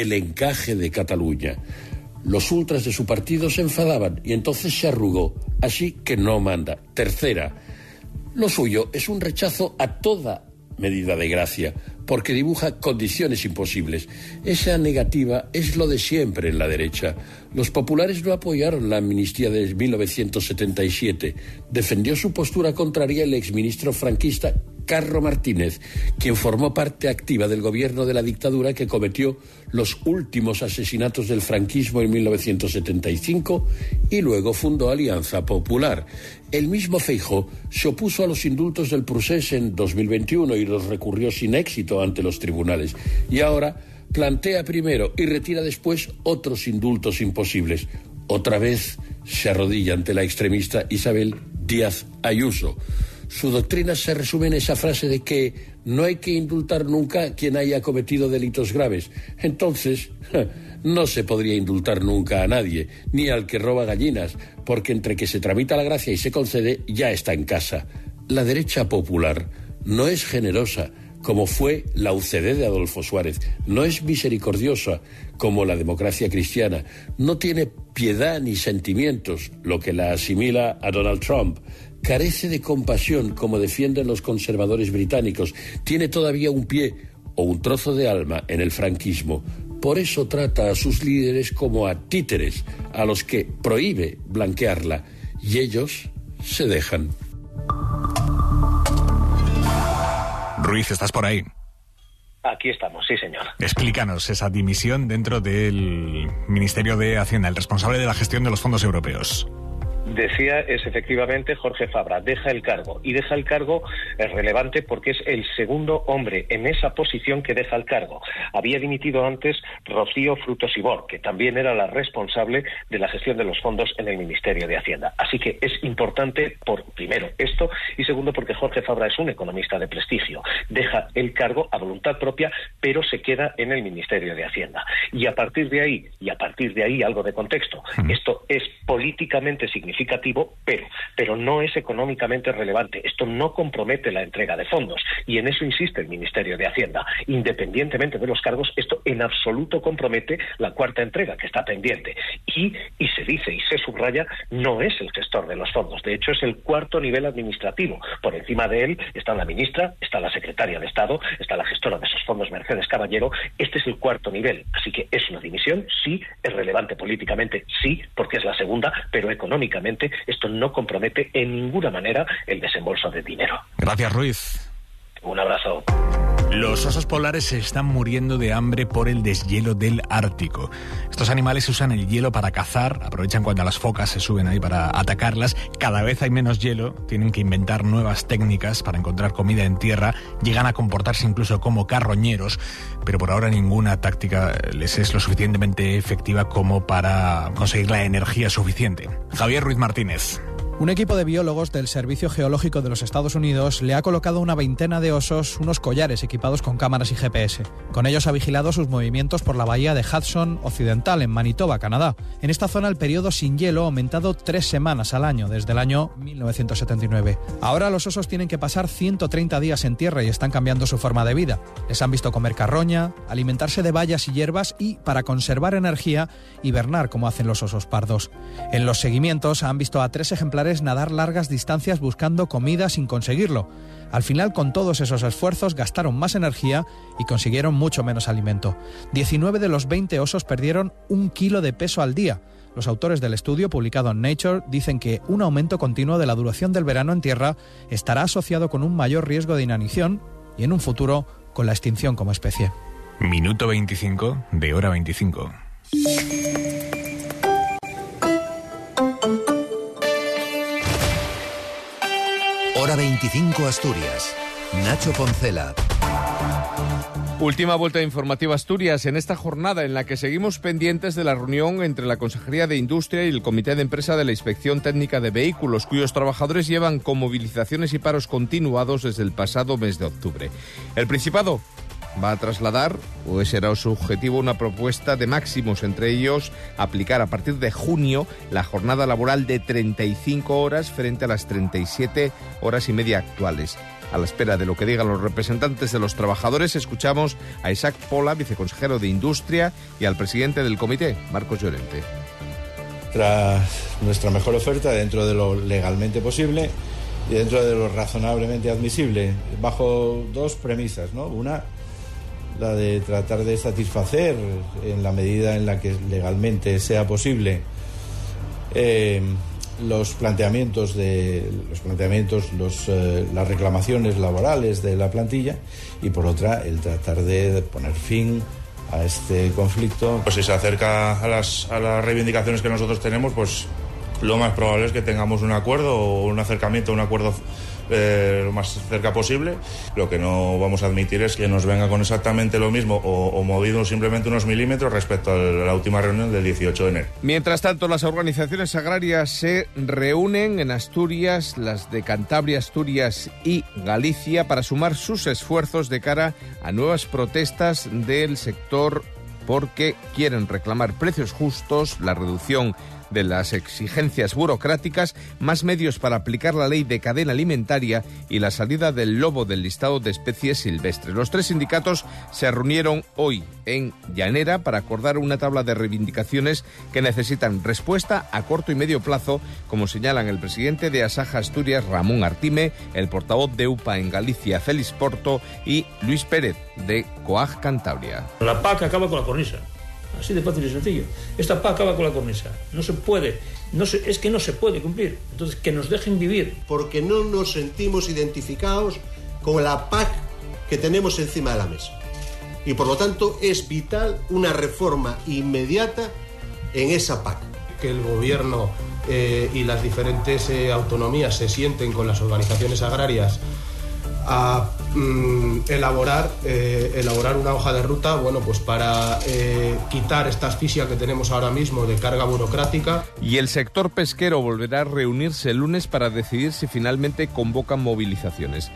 el encaje de Cataluña. Los ultras de su partido se enfadaban y entonces se arrugó, así que no manda. Tercera, lo suyo es un rechazo a toda medida de gracia, porque dibuja condiciones imposibles. Esa negativa es lo de siempre en la derecha. Los populares no apoyaron la amnistía de 1977. Defendió su postura contraria el exministro franquista Carro Martínez, quien formó parte activa del gobierno de la dictadura que cometió los últimos asesinatos del franquismo en 1975 y luego fundó Alianza Popular. El mismo Feijo se opuso a los indultos del Prusés en 2021 y los recurrió sin éxito ante los tribunales. Y ahora plantea primero y retira después otros indultos imposibles. Otra vez se arrodilla ante la extremista Isabel Díaz Ayuso. Su doctrina se resume en esa frase de que no hay que indultar nunca a quien haya cometido delitos graves. Entonces, no se podría indultar nunca a nadie, ni al que roba gallinas, porque entre que se tramita la gracia y se concede, ya está en casa. La derecha popular no es generosa, como fue la UCD de Adolfo Suárez, no es misericordiosa, como la democracia cristiana, no tiene piedad ni sentimientos, lo que la asimila a Donald Trump, carece de compasión, como defienden los conservadores británicos, tiene todavía un pie o un trozo de alma en el franquismo. Por eso trata a sus líderes como a títeres, a los que prohíbe blanquearla, y ellos se dejan. Ruiz, ¿estás por ahí? Aquí estamos, sí, señor. Explícanos esa dimisión dentro del Ministerio de Hacienda, el responsable de la gestión de los fondos europeos decía es efectivamente Jorge Fabra, deja el cargo. Y deja el cargo es relevante porque es el segundo hombre en esa posición que deja el cargo. Había dimitido antes Rocío Frutos Ibor, que también era la responsable de la gestión de los fondos en el Ministerio de Hacienda. Así que es importante, por primero, esto, y segundo, porque Jorge Fabra es un economista de prestigio. Deja el cargo a voluntad propia, pero se queda en el Ministerio de Hacienda. Y a partir de ahí, y a partir de ahí algo de contexto, esto es políticamente significativo significativo, pero, pero no es económicamente relevante. Esto no compromete la entrega de fondos y en eso insiste el Ministerio de Hacienda. Independientemente de los cargos, esto en absoluto compromete la cuarta entrega que está pendiente. Y, y se dice y se subraya, no es el gestor de los fondos. De hecho, es el cuarto nivel administrativo. Por encima de él está la ministra, está la secretaria de Estado, está la gestora de esos fondos, Mercedes Caballero. Este es el cuarto nivel. Así que es una dimisión, sí, es relevante políticamente, sí, porque es la segunda, pero económicamente esto no compromete en ninguna manera el desembolso de dinero. Gracias, Ruiz. Un abrazo. Los osos polares se están muriendo de hambre por el deshielo del Ártico. Estos animales usan el hielo para cazar, aprovechan cuando las focas se suben ahí para atacarlas. Cada vez hay menos hielo, tienen que inventar nuevas técnicas para encontrar comida en tierra, llegan a comportarse incluso como carroñeros, pero por ahora ninguna táctica les es lo suficientemente efectiva como para conseguir la energía suficiente. Javier Ruiz Martínez. Un equipo de biólogos del Servicio Geológico de los Estados Unidos le ha colocado una veintena de osos unos collares equipados con cámaras y GPS. Con ellos ha vigilado sus movimientos por la bahía de Hudson Occidental, en Manitoba, Canadá. En esta zona el periodo sin hielo ha aumentado tres semanas al año, desde el año 1979. Ahora los osos tienen que pasar 130 días en tierra y están cambiando su forma de vida. Les han visto comer carroña, alimentarse de bayas y hierbas y, para conservar energía, hibernar como hacen los osos pardos. En los seguimientos han visto a tres ejemplares nadar largas distancias buscando comida sin conseguirlo. Al final, con todos esos esfuerzos, gastaron más energía y consiguieron mucho menos alimento. 19 de los 20 osos perdieron un kilo de peso al día. Los autores del estudio, publicado en Nature, dicen que un aumento continuo de la duración del verano en tierra estará asociado con un mayor riesgo de inanición y en un futuro con la extinción como especie. Minuto 25 de hora 25. Hora 25 Asturias. Nacho Poncela. Última vuelta informativa Asturias en esta jornada en la que seguimos pendientes de la reunión entre la Consejería de Industria y el Comité de Empresa de la Inspección Técnica de Vehículos, cuyos trabajadores llevan con movilizaciones y paros continuados desde el pasado mes de octubre. El Principado va a trasladar, o ese era su objetivo, una propuesta de máximos, entre ellos aplicar a partir de junio la jornada laboral de 35 horas frente a las 37 horas y media actuales. A la espera de lo que digan los representantes de los trabajadores, escuchamos a Isaac Pola, viceconsejero de Industria, y al presidente del comité, Marcos Llorente. Tras nuestra mejor oferta, dentro de lo legalmente posible y dentro de lo razonablemente admisible, bajo dos premisas, ¿no? Una, la de tratar de satisfacer en la medida en la que legalmente sea posible eh, los planteamientos de los planteamientos los, eh, las reclamaciones laborales de la plantilla y por otra el tratar de poner fin a este conflicto. Pues si se acerca a las, a las reivindicaciones que nosotros tenemos pues lo más probable es que tengamos un acuerdo o un acercamiento un acuerdo eh, lo más cerca posible. Lo que no vamos a admitir es que nos venga con exactamente lo mismo o, o movido simplemente unos milímetros respecto a la última reunión del 18 de enero. Mientras tanto, las organizaciones agrarias se reúnen en Asturias, las de Cantabria, Asturias y Galicia, para sumar sus esfuerzos de cara a nuevas protestas del sector porque quieren reclamar precios justos, la reducción de las exigencias burocráticas, más medios para aplicar la ley de cadena alimentaria y la salida del lobo del listado de especies silvestres. Los tres sindicatos se reunieron hoy en Llanera para acordar una tabla de reivindicaciones que necesitan respuesta a corto y medio plazo, como señalan el presidente de Asaja Asturias, Ramón Artime, el portavoz de UPA en Galicia, Félix Porto, y Luis Pérez, de COAG Cantabria. La PAC acaba con la cornisa. Así de fácil y sencillo. Esta PAC acaba con la cornisa. No se puede. No se, es que no se puede cumplir. Entonces, que nos dejen vivir. Porque no nos sentimos identificados con la PAC que tenemos encima de la mesa. Y por lo tanto es vital una reforma inmediata en esa PAC. Que el gobierno eh, y las diferentes eh, autonomías se sienten con las organizaciones agrarias a mm, elaborar, eh, elaborar una hoja de ruta bueno, pues para eh, quitar esta asfixia que tenemos ahora mismo de carga burocrática. Y el sector pesquero volverá a reunirse el lunes para decidir si finalmente convocan movilizaciones.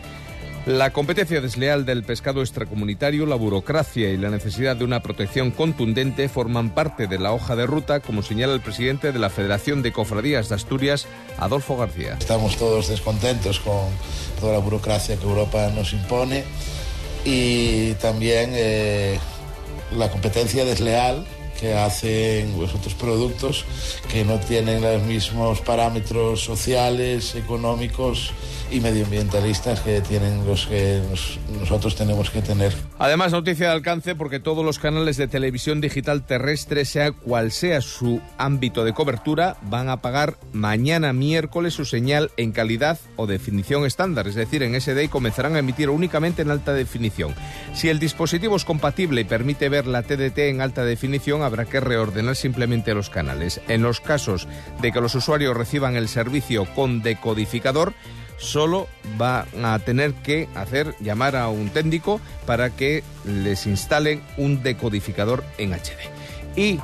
La competencia desleal del pescado extracomunitario, la burocracia y la necesidad de una protección contundente forman parte de la hoja de ruta, como señala el presidente de la Federación de Cofradías de Asturias, Adolfo García. Estamos todos descontentos con toda la burocracia que Europa nos impone y también eh, la competencia desleal que hacen los otros productos que no tienen los mismos parámetros sociales, económicos y medioambientalistas que tienen los que nos, nosotros tenemos que tener. Además, noticia de alcance porque todos los canales de televisión digital terrestre, sea cual sea su ámbito de cobertura, van a pagar mañana miércoles su señal en calidad o definición estándar, es decir, en SD y comenzarán a emitir únicamente en alta definición. Si el dispositivo es compatible y permite ver la TDT en alta definición, habrá que reordenar simplemente los canales. En los casos de que los usuarios reciban el servicio con decodificador, solo va a tener que hacer llamar a un técnico para que les instalen un decodificador en HD. Y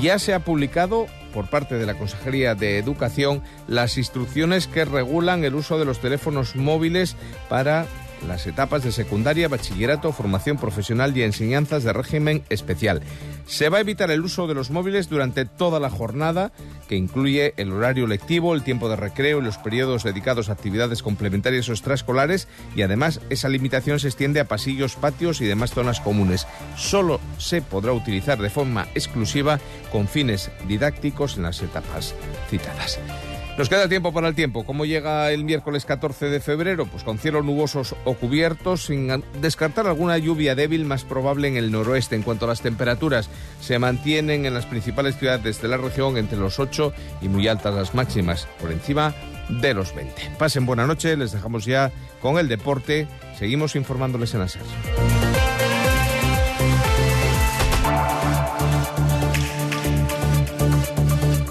ya se ha publicado por parte de la Consejería de Educación las instrucciones que regulan el uso de los teléfonos móviles para las etapas de secundaria, bachillerato, formación profesional y enseñanzas de régimen especial. Se va a evitar el uso de los móviles durante toda la jornada, que incluye el horario lectivo, el tiempo de recreo y los periodos dedicados a actividades complementarias o extraescolares, y además esa limitación se extiende a pasillos, patios y demás zonas comunes. Solo se podrá utilizar de forma exclusiva con fines didácticos en las etapas citadas. Nos queda tiempo para el tiempo. ¿Cómo llega el miércoles 14 de febrero? Pues con cielos nubosos o cubiertos, sin descartar alguna lluvia débil más probable en el noroeste. En cuanto a las temperaturas, se mantienen en las principales ciudades de la región entre los 8 y muy altas las máximas, por encima de los 20. Pasen buena noche, les dejamos ya con el deporte. Seguimos informándoles en la.